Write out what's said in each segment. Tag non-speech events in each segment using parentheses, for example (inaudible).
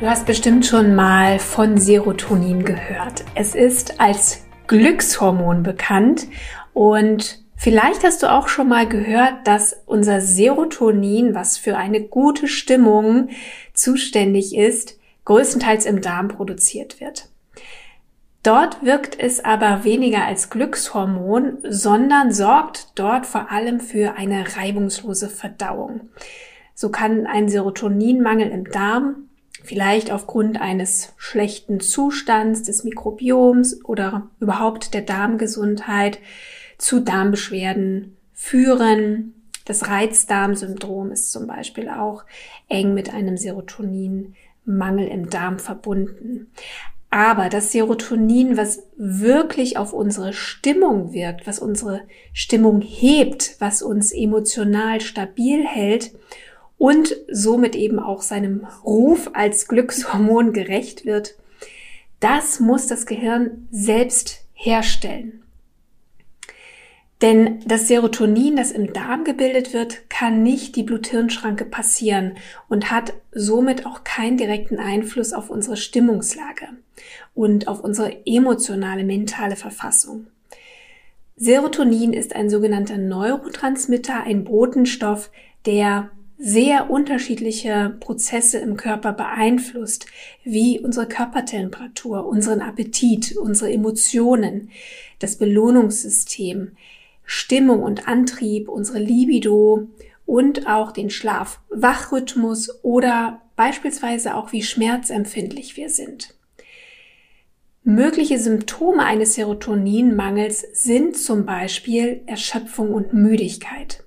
Du hast bestimmt schon mal von Serotonin gehört. Es ist als Glückshormon bekannt und vielleicht hast du auch schon mal gehört, dass unser Serotonin, was für eine gute Stimmung zuständig ist, größtenteils im Darm produziert wird. Dort wirkt es aber weniger als Glückshormon, sondern sorgt dort vor allem für eine reibungslose Verdauung. So kann ein Serotoninmangel im Darm vielleicht aufgrund eines schlechten Zustands des Mikrobioms oder überhaupt der Darmgesundheit zu Darmbeschwerden führen. Das Reizdarmsyndrom ist zum Beispiel auch eng mit einem Serotoninmangel im Darm verbunden. Aber das Serotonin, was wirklich auf unsere Stimmung wirkt, was unsere Stimmung hebt, was uns emotional stabil hält und somit eben auch seinem Ruf als Glückshormon gerecht wird, das muss das Gehirn selbst herstellen. Denn das Serotonin, das im Darm gebildet wird, kann nicht die Blut-Hirn-Schranke passieren und hat somit auch keinen direkten Einfluss auf unsere Stimmungslage und auf unsere emotionale, mentale Verfassung. Serotonin ist ein sogenannter Neurotransmitter, ein Botenstoff, der sehr unterschiedliche Prozesse im Körper beeinflusst, wie unsere Körpertemperatur, unseren Appetit, unsere Emotionen, das Belohnungssystem, Stimmung und Antrieb, unsere Libido und auch den Schlaf-Wachrhythmus oder beispielsweise auch wie schmerzempfindlich wir sind. Mögliche Symptome eines Serotoninmangels sind zum Beispiel Erschöpfung und Müdigkeit.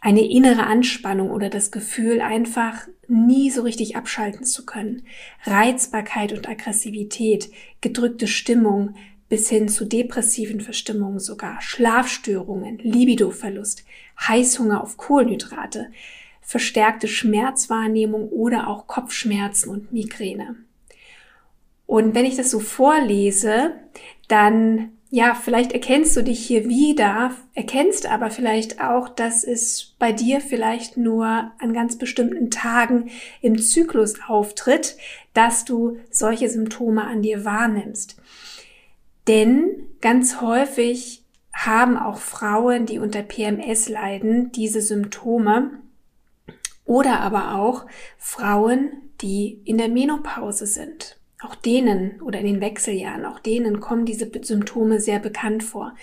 Eine innere Anspannung oder das Gefühl, einfach nie so richtig abschalten zu können. Reizbarkeit und Aggressivität, gedrückte Stimmung, bis hin zu depressiven Verstimmungen sogar, Schlafstörungen, Libidoverlust, Heißhunger auf Kohlenhydrate, verstärkte Schmerzwahrnehmung oder auch Kopfschmerzen und Migräne. Und wenn ich das so vorlese, dann ja, vielleicht erkennst du dich hier wieder, erkennst aber vielleicht auch, dass es bei dir vielleicht nur an ganz bestimmten Tagen im Zyklus auftritt, dass du solche Symptome an dir wahrnimmst. Denn ganz häufig haben auch Frauen, die unter PMS leiden, diese Symptome oder aber auch Frauen, die in der Menopause sind. Auch denen oder in den Wechseljahren, auch denen kommen diese Symptome sehr bekannt vor.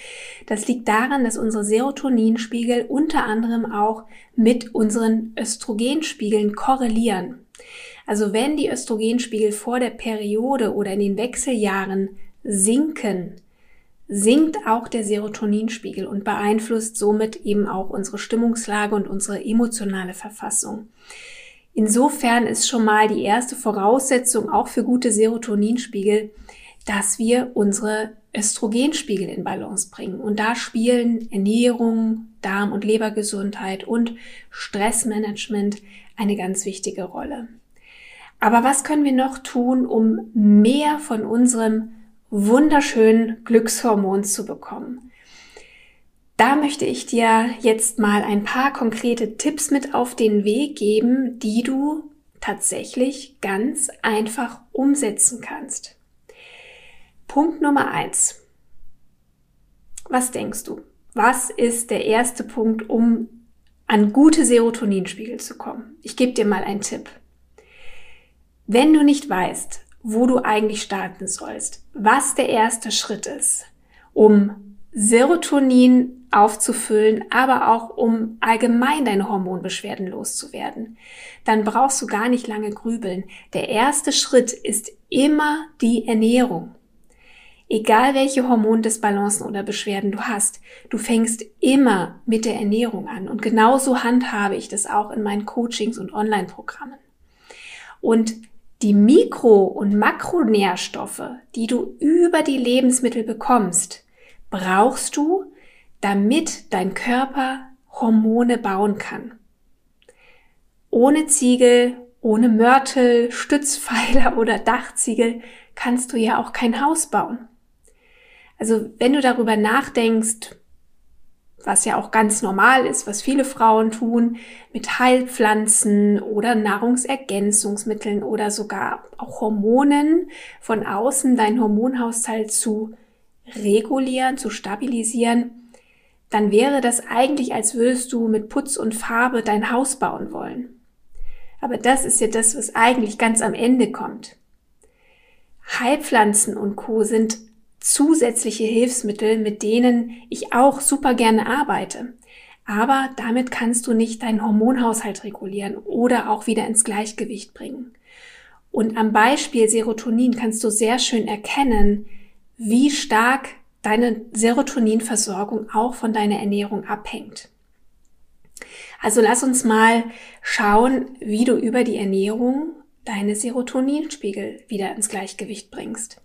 Das liegt daran, dass unsere Serotoninspiegel unter anderem auch mit unseren Östrogenspiegeln korrelieren. Also wenn die Östrogenspiegel vor der Periode oder in den Wechseljahren sinken, sinkt auch der Serotoninspiegel und beeinflusst somit eben auch unsere Stimmungslage und unsere emotionale Verfassung. Insofern ist schon mal die erste Voraussetzung auch für gute Serotoninspiegel, dass wir unsere Östrogenspiegel in Balance bringen. Und da spielen Ernährung, Darm- und Lebergesundheit und Stressmanagement eine ganz wichtige Rolle. Aber was können wir noch tun, um mehr von unserem wunderschönen Glückshormon zu bekommen. Da möchte ich dir jetzt mal ein paar konkrete Tipps mit auf den Weg geben, die du tatsächlich ganz einfach umsetzen kannst. Punkt Nummer eins. Was denkst du? Was ist der erste Punkt, um an gute Serotoninspiegel zu kommen? Ich gebe dir mal einen Tipp. Wenn du nicht weißt, wo du eigentlich starten sollst, was der erste Schritt ist, um Serotonin aufzufüllen, aber auch um allgemein deine Hormonbeschwerden loszuwerden, dann brauchst du gar nicht lange grübeln. Der erste Schritt ist immer die Ernährung. Egal welche Hormondisbalancen oder Beschwerden du hast, du fängst immer mit der Ernährung an. Und genauso handhabe ich das auch in meinen Coachings und Online-Programmen. Und die Mikro- und Makronährstoffe, die du über die Lebensmittel bekommst, brauchst du, damit dein Körper Hormone bauen kann. Ohne Ziegel, ohne Mörtel, Stützpfeiler (laughs) oder Dachziegel kannst du ja auch kein Haus bauen. Also wenn du darüber nachdenkst, was ja auch ganz normal ist, was viele Frauen tun, mit Heilpflanzen oder Nahrungsergänzungsmitteln oder sogar auch Hormonen von außen deinen Hormonhaushalt zu regulieren, zu stabilisieren, dann wäre das eigentlich, als würdest du mit Putz und Farbe dein Haus bauen wollen. Aber das ist ja das, was eigentlich ganz am Ende kommt. Heilpflanzen und Co. sind zusätzliche Hilfsmittel, mit denen ich auch super gerne arbeite. Aber damit kannst du nicht deinen Hormonhaushalt regulieren oder auch wieder ins Gleichgewicht bringen. Und am Beispiel Serotonin kannst du sehr schön erkennen, wie stark deine Serotoninversorgung auch von deiner Ernährung abhängt. Also lass uns mal schauen, wie du über die Ernährung deine Serotoninspiegel wieder ins Gleichgewicht bringst.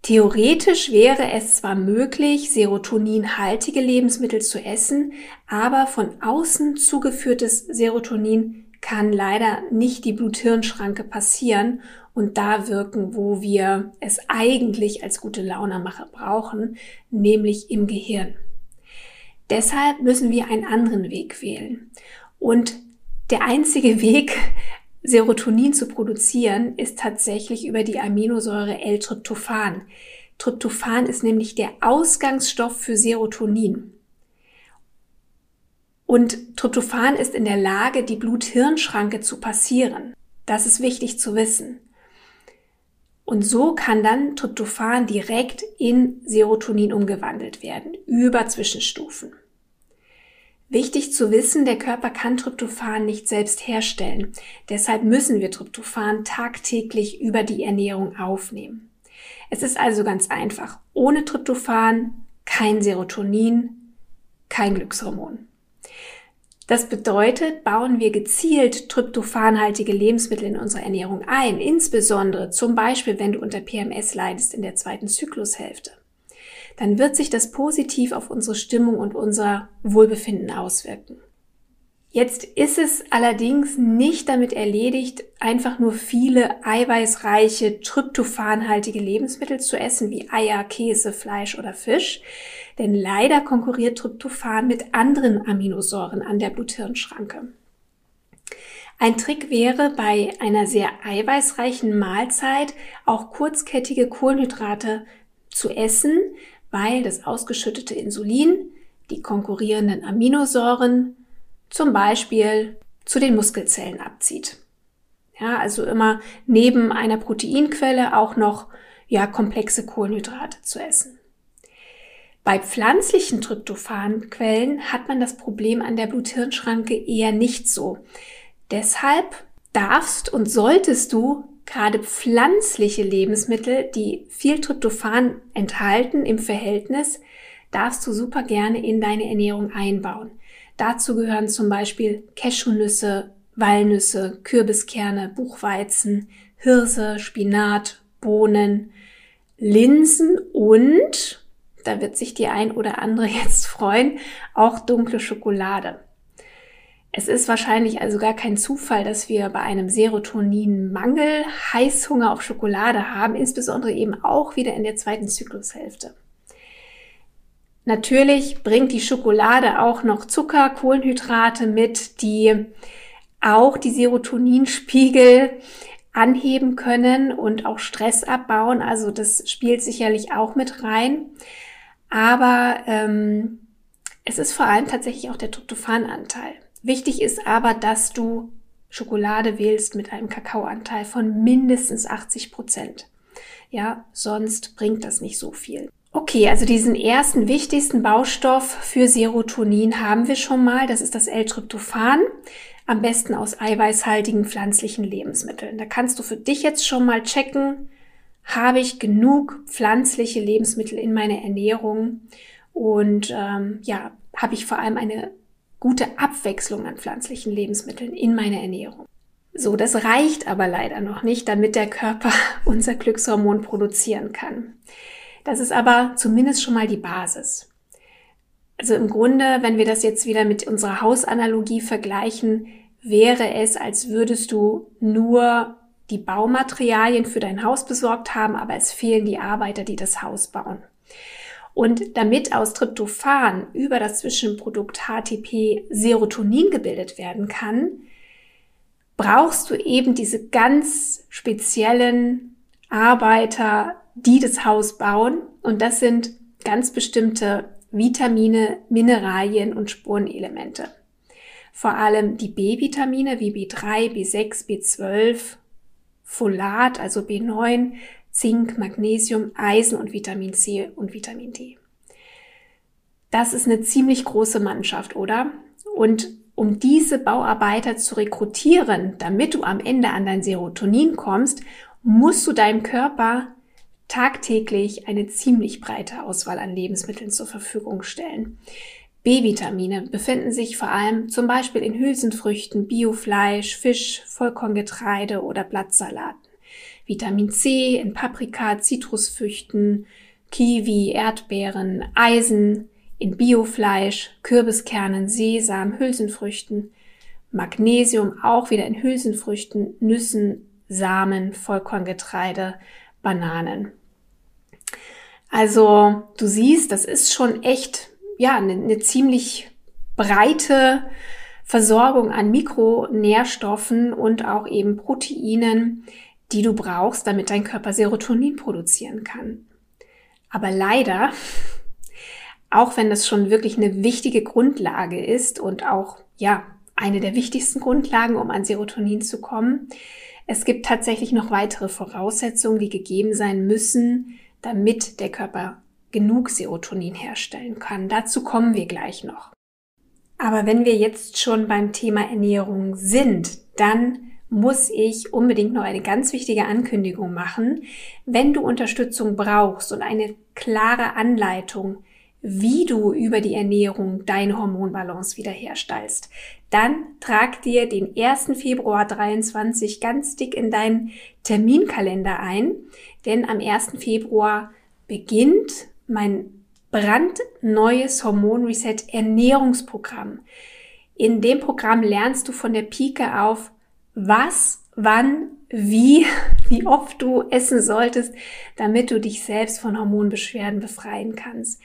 Theoretisch wäre es zwar möglich, serotoninhaltige Lebensmittel zu essen, aber von außen zugeführtes Serotonin kann leider nicht die Blut-Hirn-Schranke passieren und da wirken, wo wir es eigentlich als gute Launemacher brauchen, nämlich im Gehirn. Deshalb müssen wir einen anderen Weg wählen. Und der einzige (laughs) Weg, Serotonin zu produzieren, ist tatsächlich über die Aminosäure L-Tryptophan. Tryptophan ist nämlich der Ausgangsstoff für Serotonin. Und Tryptophan ist in der Lage, die Blut-Hirn-Schranke zu passieren. Das ist wichtig zu wissen. Und so kann dann Tryptophan direkt in Serotonin umgewandelt werden, über Zwischenstufen. Wichtig zu wissen, der Körper kann Tryptophan nicht selbst herstellen. Deshalb müssen wir Tryptophan tagtäglich über die Ernährung aufnehmen. Es ist also ganz einfach. Ohne Tryptophan kein Serotonin, kein Glückshormon. Das bedeutet, bauen wir gezielt tryptophanhaltige Lebensmittel in unsere Ernährung ein, insbesondere zum Beispiel, wenn du unter PMS leidest in der zweiten Zyklushälfte dann wird sich das positiv auf unsere Stimmung und unser Wohlbefinden auswirken. Jetzt ist es allerdings nicht damit erledigt, einfach nur viele eiweißreiche, tryptophanhaltige Lebensmittel zu essen, wie Eier, Käse, Fleisch oder Fisch. Denn leider konkurriert Tryptophan mit anderen Aminosäuren an der Blut-Hirn-Schranke. Ein Trick wäre, bei einer sehr eiweißreichen Mahlzeit auch kurzkettige Kohlenhydrate zu essen, weil das ausgeschüttete Insulin die konkurrierenden Aminosäuren zum Beispiel zu den Muskelzellen abzieht. Ja, also immer neben einer Proteinquelle auch noch ja, komplexe Kohlenhydrate zu essen. Bei pflanzlichen Tryptophanquellen hat man das Problem an der Blut-Hirn-Schranke eher nicht so. Deshalb darfst und solltest du gerade pflanzliche Lebensmittel, die viel Tryptophan enthalten im Verhältnis, darfst du super gerne in deine Ernährung einbauen. Dazu gehören zum Beispiel Cashewnüsse, Walnüsse, Kürbiskerne, Buchweizen, Hirse, Spinat, Bohnen, Linsen und, da wird sich die ein oder andere (laughs) jetzt freuen, auch dunkle Schokolade. Es ist wahrscheinlich also gar kein Zufall, dass wir bei einem Serotoninmangel Heißhunger auf Schokolade haben, insbesondere eben auch wieder in der zweiten Zyklushälfte. Natürlich bringt die Schokolade auch noch Zucker, Kohlenhydrate mit, die auch die Serotoninspiegel anheben können und auch Stress abbauen. Also das spielt sicherlich auch mit rein. Aber ähm, es ist vor allem tatsächlich auch der Tryptophananteil. Wichtig ist aber, dass du Schokolade wählst mit einem Kakaoanteil von mindestens 80 Prozent. Ja, sonst bringt das nicht so viel. Okay, also diesen ersten wichtigsten Baustoff für Serotonin haben wir schon mal. Das ist das L-Tryptophan. Am besten aus eiweißhaltigen pflanzlichen Lebensmitteln. Da kannst du für dich jetzt schon mal checken, habe ich genug pflanzliche Lebensmittel in meiner Ernährung und ähm, ja, habe ich vor allem eine gute Abwechslung an pflanzlichen Lebensmitteln in meiner Ernährung. So, das reicht aber leider noch nicht, damit der Körper (laughs) unser Glückshormon produzieren kann. Das ist aber zumindest schon mal die Basis. Also im Grunde, wenn wir das jetzt wieder mit unserer Hausanalogie vergleichen, wäre es, als würdest du nur die Baumaterialien für dein Haus besorgt haben, aber es fehlen die Arbeiter, die das Haus bauen. Und damit aus Tryptophan über das Zwischenprodukt HTP Serotonin gebildet werden kann, brauchst du eben diese ganz speziellen Arbeiter, die das Haus bauen. Und das sind ganz bestimmte Vitamine, Mineralien und Spurenelemente. Vor allem die B-Vitamine wie B3, B6, B12, Folat, also B9, Zink, Magnesium, Eisen und Vitamin C und Vitamin D. Das ist eine ziemlich große Mannschaft, oder? Und um diese Bauarbeiter zu rekrutieren, damit du am Ende an dein Serotonin kommst, musst du deinem Körper tagtäglich eine ziemlich breite Auswahl an Lebensmitteln zur Verfügung stellen. B-Vitamine befinden sich vor allem zum Beispiel in Hülsenfrüchten, Biofleisch, Fisch, Vollkorngetreide oder Blattsalaten. Vitamin C in Paprika, Zitrusfrüchten, Kiwi, Erdbeeren, Eisen in Biofleisch, Kürbiskernen, Sesam, Hülsenfrüchten, Magnesium auch wieder in Hülsenfrüchten, Nüssen, Samen, Vollkorngetreide, Bananen. Also du siehst, das ist schon echt ja eine, eine ziemlich breite Versorgung an Mikronährstoffen und auch eben Proteinen, die du brauchst, damit dein Körper Serotonin produzieren kann. Aber leider, auch wenn das schon wirklich eine wichtige Grundlage ist und auch, ja, eine der wichtigsten Grundlagen, um an Serotonin zu kommen, es gibt tatsächlich noch weitere Voraussetzungen, die gegeben sein müssen, damit der Körper genug Serotonin herstellen kann. Dazu kommen wir gleich noch. Aber wenn wir jetzt schon beim Thema Ernährung sind, dann muss ich unbedingt noch eine ganz wichtige Ankündigung machen. Wenn du Unterstützung brauchst und eine klare Anleitung, wie du über die Ernährung deine Hormonbalance wiederherstellst, dann trag dir den 1. Februar 23 ganz dick in deinen Terminkalender ein, denn am 1. Februar beginnt mein brandneues Hormon Reset Ernährungsprogramm. In dem Programm lernst du von der Pike auf was, wann, wie, wie oft du essen solltest, damit du dich selbst von Hormonbeschwerden befreien kannst.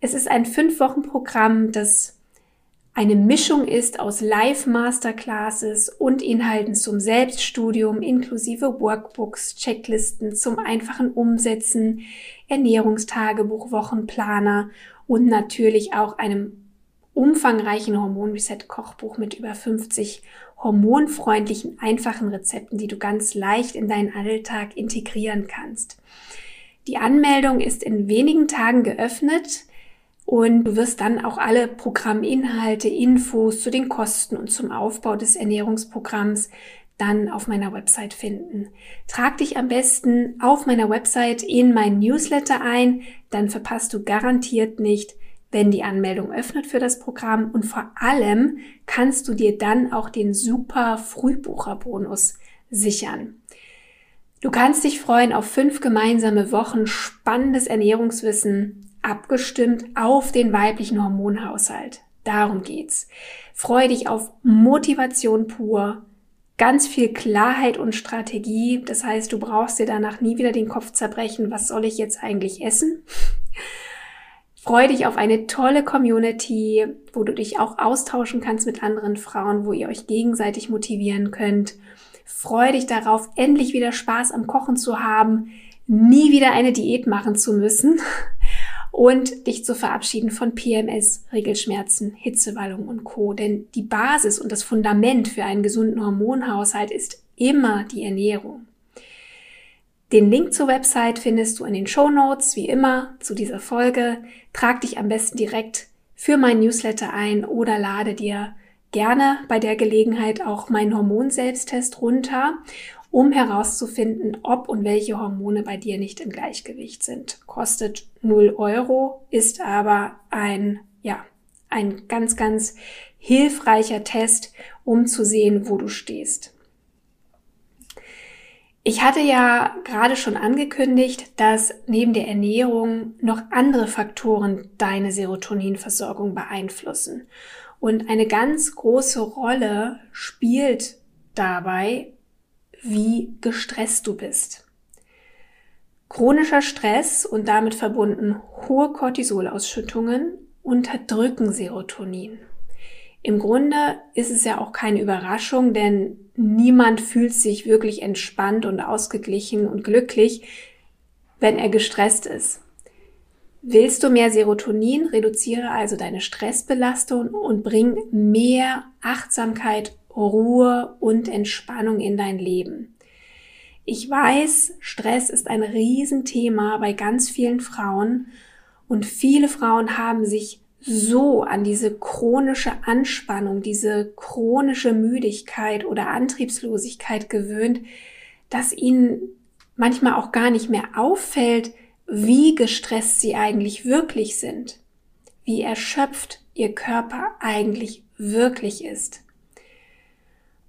Es ist ein fünf Wochen Programm, das eine Mischung ist aus Live-Masterclasses und Inhalten zum Selbststudium inklusive Workbooks, Checklisten zum einfachen Umsetzen, Ernährungstagebuch, Wochenplaner und natürlich auch einem umfangreichen Hormonreset-Kochbuch mit über 50 hormonfreundlichen, einfachen Rezepten, die du ganz leicht in deinen Alltag integrieren kannst. Die Anmeldung ist in wenigen Tagen geöffnet und du wirst dann auch alle Programminhalte, Infos zu den Kosten und zum Aufbau des Ernährungsprogramms dann auf meiner Website finden. Trag dich am besten auf meiner Website in mein Newsletter ein, dann verpasst du garantiert nicht, wenn die Anmeldung öffnet für das Programm und vor allem kannst du dir dann auch den super Frühbucherbonus sichern. Du kannst dich freuen auf fünf gemeinsame Wochen spannendes Ernährungswissen, abgestimmt auf den weiblichen Hormonhaushalt. Darum geht's. Freue dich auf Motivation pur, ganz viel Klarheit und Strategie. Das heißt, du brauchst dir danach nie wieder den Kopf zerbrechen, was soll ich jetzt eigentlich essen? Freu dich auf eine tolle Community, wo du dich auch austauschen kannst mit anderen Frauen, wo ihr euch gegenseitig motivieren könnt. Freu dich darauf, endlich wieder Spaß am Kochen zu haben, nie wieder eine Diät machen zu müssen (laughs) und dich zu verabschieden von PMS, Regelschmerzen, Hitzewallung und Co. Denn die Basis und das Fundament für einen gesunden Hormonhaushalt ist immer die Ernährung. Den Link zur Website findest du in den Show Notes, wie immer, zu dieser Folge. Trag dich am besten direkt für mein Newsletter ein oder lade dir gerne bei der Gelegenheit auch meinen Hormonselbsttest runter. um herauszufinden, ob und welche Hormone bei dir nicht im Gleichgewicht sind. Kostet 0 Euro, ist aber ein, ja, ein ganz, ganz hilfreicher Test, um zu sehen, wo du stehst. Ich hatte ja gerade schon angekündigt, dass neben der Ernährung noch andere Faktoren deine Serotoninversorgung beeinflussen. Und eine ganz große Rolle spielt dabei, wie gestresst du bist. Chronischer Stress und damit verbunden hohe Cortisolausschüttungen unterdrücken Serotonin. Im Grunde ist es ja auch keine Überraschung, denn niemand fühlt sich wirklich entspannt und ausgeglichen und glücklich, wenn er gestresst ist. Willst du mehr Serotonin, reduziere also deine Stressbelastung und bring mehr Achtsamkeit, Ruhe und Entspannung in dein Leben. Ich weiß, Stress ist ein Riesenthema bei ganz vielen Frauen und viele Frauen haben sich so an diese chronische Anspannung, diese chronische Müdigkeit oder Antriebslosigkeit gewöhnt, dass ihnen manchmal auch gar nicht mehr auffällt, wie gestresst sie eigentlich wirklich sind, wie erschöpft ihr Körper eigentlich wirklich ist.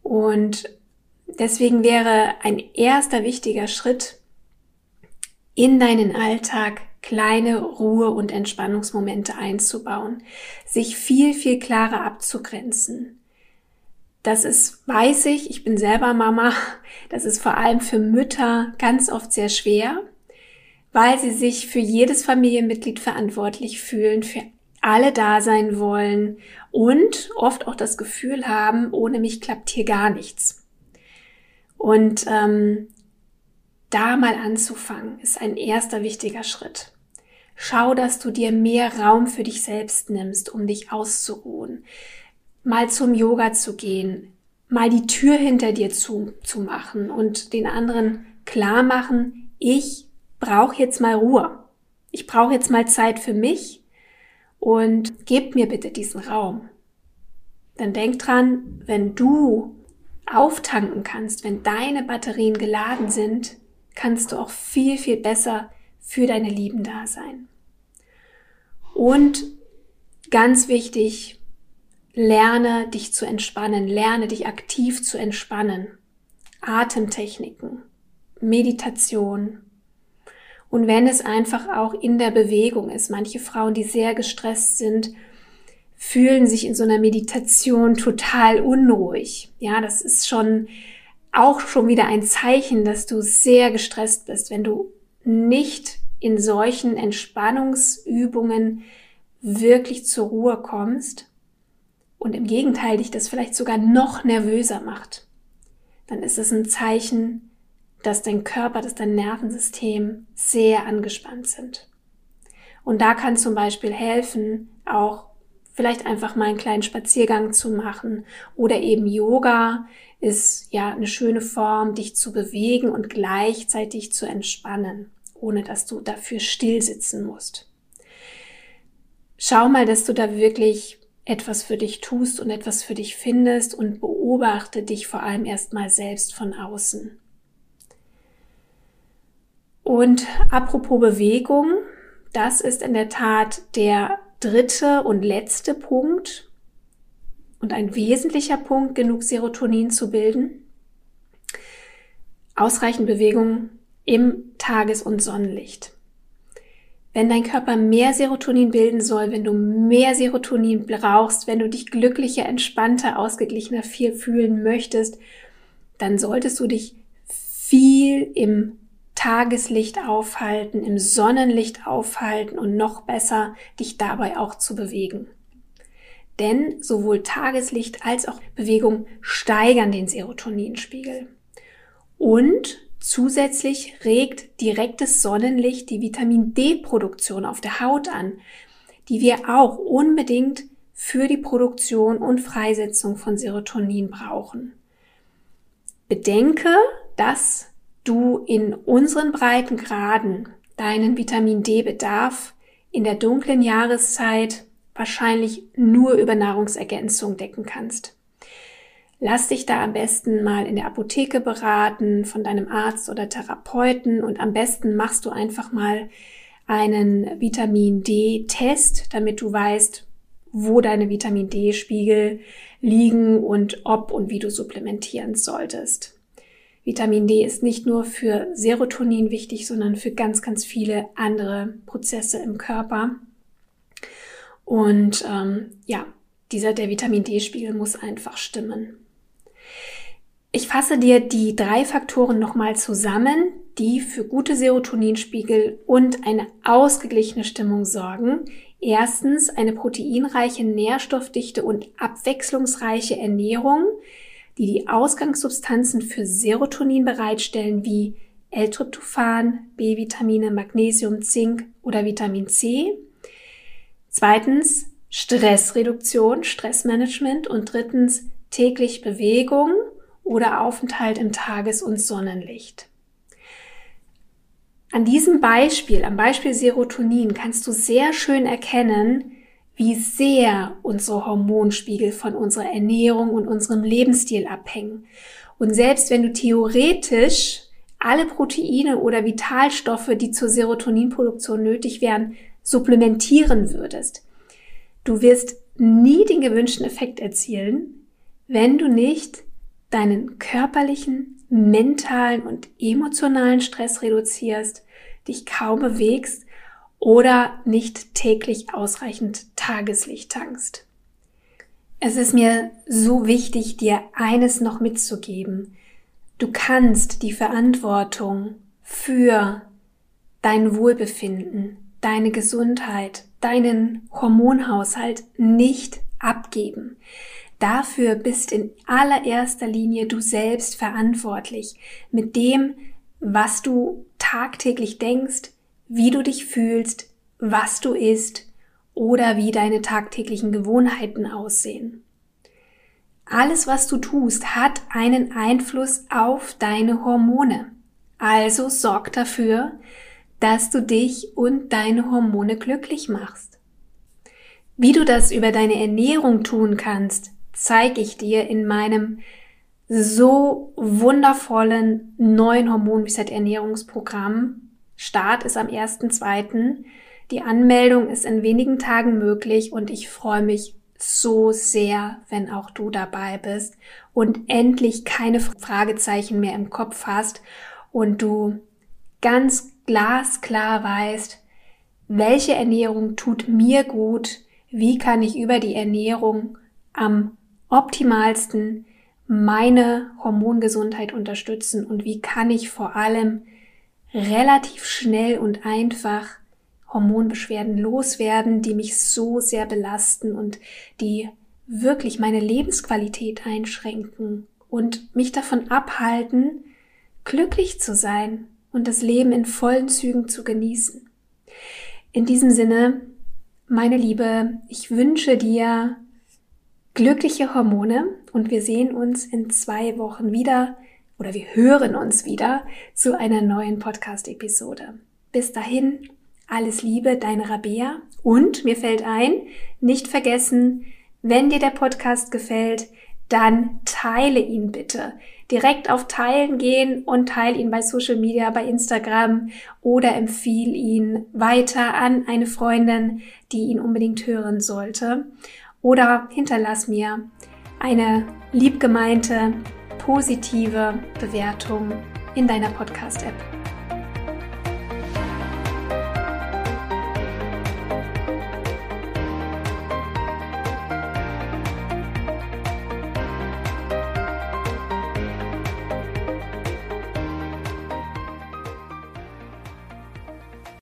Und deswegen wäre ein erster wichtiger Schritt in deinen Alltag kleine Ruhe- und Entspannungsmomente einzubauen, sich viel, viel klarer abzugrenzen. Das ist, weiß ich, ich bin selber Mama, das ist vor allem für Mütter ganz oft sehr schwer, weil sie sich für jedes Familienmitglied verantwortlich fühlen, für alle da sein wollen und oft auch das Gefühl haben, ohne mich klappt hier gar nichts. Und ähm, da mal anzufangen, ist ein erster wichtiger Schritt. Schau, dass du dir mehr Raum für dich selbst nimmst, um dich auszuruhen. Mal zum Yoga zu gehen, mal die Tür hinter dir zu, zu machen und den anderen klar machen, ich brauche jetzt mal Ruhe. Ich brauche jetzt mal Zeit für mich und gib mir bitte diesen Raum. Dann denk dran, wenn du auftanken kannst, wenn deine Batterien geladen sind, kannst du auch viel, viel besser für deine Lieben da sein. Und ganz wichtig, lerne dich zu entspannen, lerne dich aktiv zu entspannen. Atemtechniken, Meditation. Und wenn es einfach auch in der Bewegung ist, manche Frauen, die sehr gestresst sind, fühlen sich in so einer Meditation total unruhig. Ja, das ist schon auch schon wieder ein Zeichen, dass du sehr gestresst bist, wenn du nicht in solchen Entspannungsübungen wirklich zur Ruhe kommst und im Gegenteil dich das vielleicht sogar noch nervöser macht, dann ist es ein Zeichen, dass dein Körper, dass dein Nervensystem sehr angespannt sind. Und da kann zum Beispiel helfen, auch vielleicht einfach mal einen kleinen Spaziergang zu machen oder eben Yoga ist ja eine schöne Form, dich zu bewegen und gleichzeitig zu entspannen, ohne dass du dafür still sitzen musst. Schau mal, dass du da wirklich etwas für dich tust und etwas für dich findest und beobachte dich vor allem erstmal selbst von außen. Und apropos Bewegung, das ist in der Tat der dritte und letzte Punkt und ein wesentlicher Punkt, genug Serotonin zu bilden. Ausreichend Bewegung im Tages- und Sonnenlicht. Wenn dein Körper mehr Serotonin bilden soll, wenn du mehr Serotonin brauchst, wenn du dich glücklicher, entspannter, ausgeglichener viel fühlen möchtest, dann solltest du dich viel im Tageslicht aufhalten, im Sonnenlicht aufhalten und noch besser dich dabei auch zu bewegen. Denn sowohl Tageslicht als auch Bewegung steigern den Serotoninspiegel. Und zusätzlich regt direktes Sonnenlicht die Vitamin D-Produktion auf der Haut an, die wir auch unbedingt für die Produktion und Freisetzung von Serotonin brauchen. Bedenke, dass du in unseren Breitengraden deinen Vitamin D-Bedarf in der dunklen Jahreszeit wahrscheinlich nur über Nahrungsergänzung decken kannst. Lass dich da am besten mal in der Apotheke beraten von deinem Arzt oder Therapeuten und am besten machst du einfach mal einen Vitamin D-Test, damit du weißt, wo deine Vitamin D-Spiegel liegen und ob und wie du supplementieren solltest. Vitamin D ist nicht nur für Serotonin wichtig, sondern für ganz, ganz viele andere Prozesse im Körper. Und ähm, ja, dieser der Vitamin D-Spiegel muss einfach stimmen. Ich fasse dir die drei Faktoren nochmal zusammen, die für gute Serotoninspiegel und eine ausgeglichene Stimmung sorgen. Erstens eine proteinreiche, nährstoffdichte und abwechslungsreiche Ernährung, die die Ausgangssubstanzen für Serotonin bereitstellen, wie L-Tryptophan, B-Vitamine, Magnesium, Zink oder Vitamin C. Zweitens Stressreduktion, Stressmanagement und drittens täglich Bewegung oder Aufenthalt im Tages- und Sonnenlicht. An diesem Beispiel, am Beispiel Serotonin, kannst du sehr schön erkennen, wie sehr unsere Hormonspiegel von unserer Ernährung und unserem Lebensstil abhängen. Und selbst wenn du theoretisch alle Proteine oder Vitalstoffe, die zur Serotoninproduktion nötig wären, supplementieren würdest, du wirst nie den gewünschten Effekt erzielen, wenn du nicht deinen körperlichen, mentalen und emotionalen Stress reduzierst, dich kaum bewegst oder nicht täglich ausreichend Tageslicht tankst. Es ist mir so wichtig, dir eines noch mitzugeben. Du kannst die Verantwortung für dein Wohlbefinden, deine Gesundheit, deinen Hormonhaushalt nicht abgeben. Dafür bist in allererster Linie du selbst verantwortlich mit dem, was du tagtäglich denkst, wie du dich fühlst, was du isst oder wie deine tagtäglichen Gewohnheiten aussehen. Alles, was du tust, hat einen Einfluss auf deine Hormone. Also sorg dafür, dass du dich und deine Hormone glücklich machst. Wie du das über deine Ernährung tun kannst, zeige ich dir in meinem so wundervollen neuen Hormon Reset Ernährungsprogramm. Start ist am 1.2. Die Anmeldung ist in wenigen Tagen möglich und ich freue mich so sehr, wenn auch du dabei bist und endlich keine Fragezeichen mehr im Kopf hast und du ganz glasklar weißt, welche Ernährung tut mir gut, wie kann ich über die Ernährung am optimalsten meine Hormongesundheit unterstützen und wie kann ich vor allem relativ schnell und einfach Hormonbeschwerden loswerden, die mich so sehr belasten und die wirklich meine Lebensqualität einschränken und mich davon abhalten, glücklich zu sein und das Leben in vollen Zügen zu genießen. In diesem Sinne, meine Liebe, ich wünsche dir glückliche Hormone und wir sehen uns in zwei Wochen wieder oder wir hören uns wieder zu einer neuen Podcast-Episode. Bis dahin, alles Liebe, deine Rabea und mir fällt ein, nicht vergessen, wenn dir der Podcast gefällt, dann teile ihn bitte. Direkt auf Teilen gehen und teile ihn bei Social Media, bei Instagram oder empfiehl ihn weiter an eine Freundin, die ihn unbedingt hören sollte oder hinterlass mir eine liebgemeinte, positive Bewertung in deiner Podcast-App.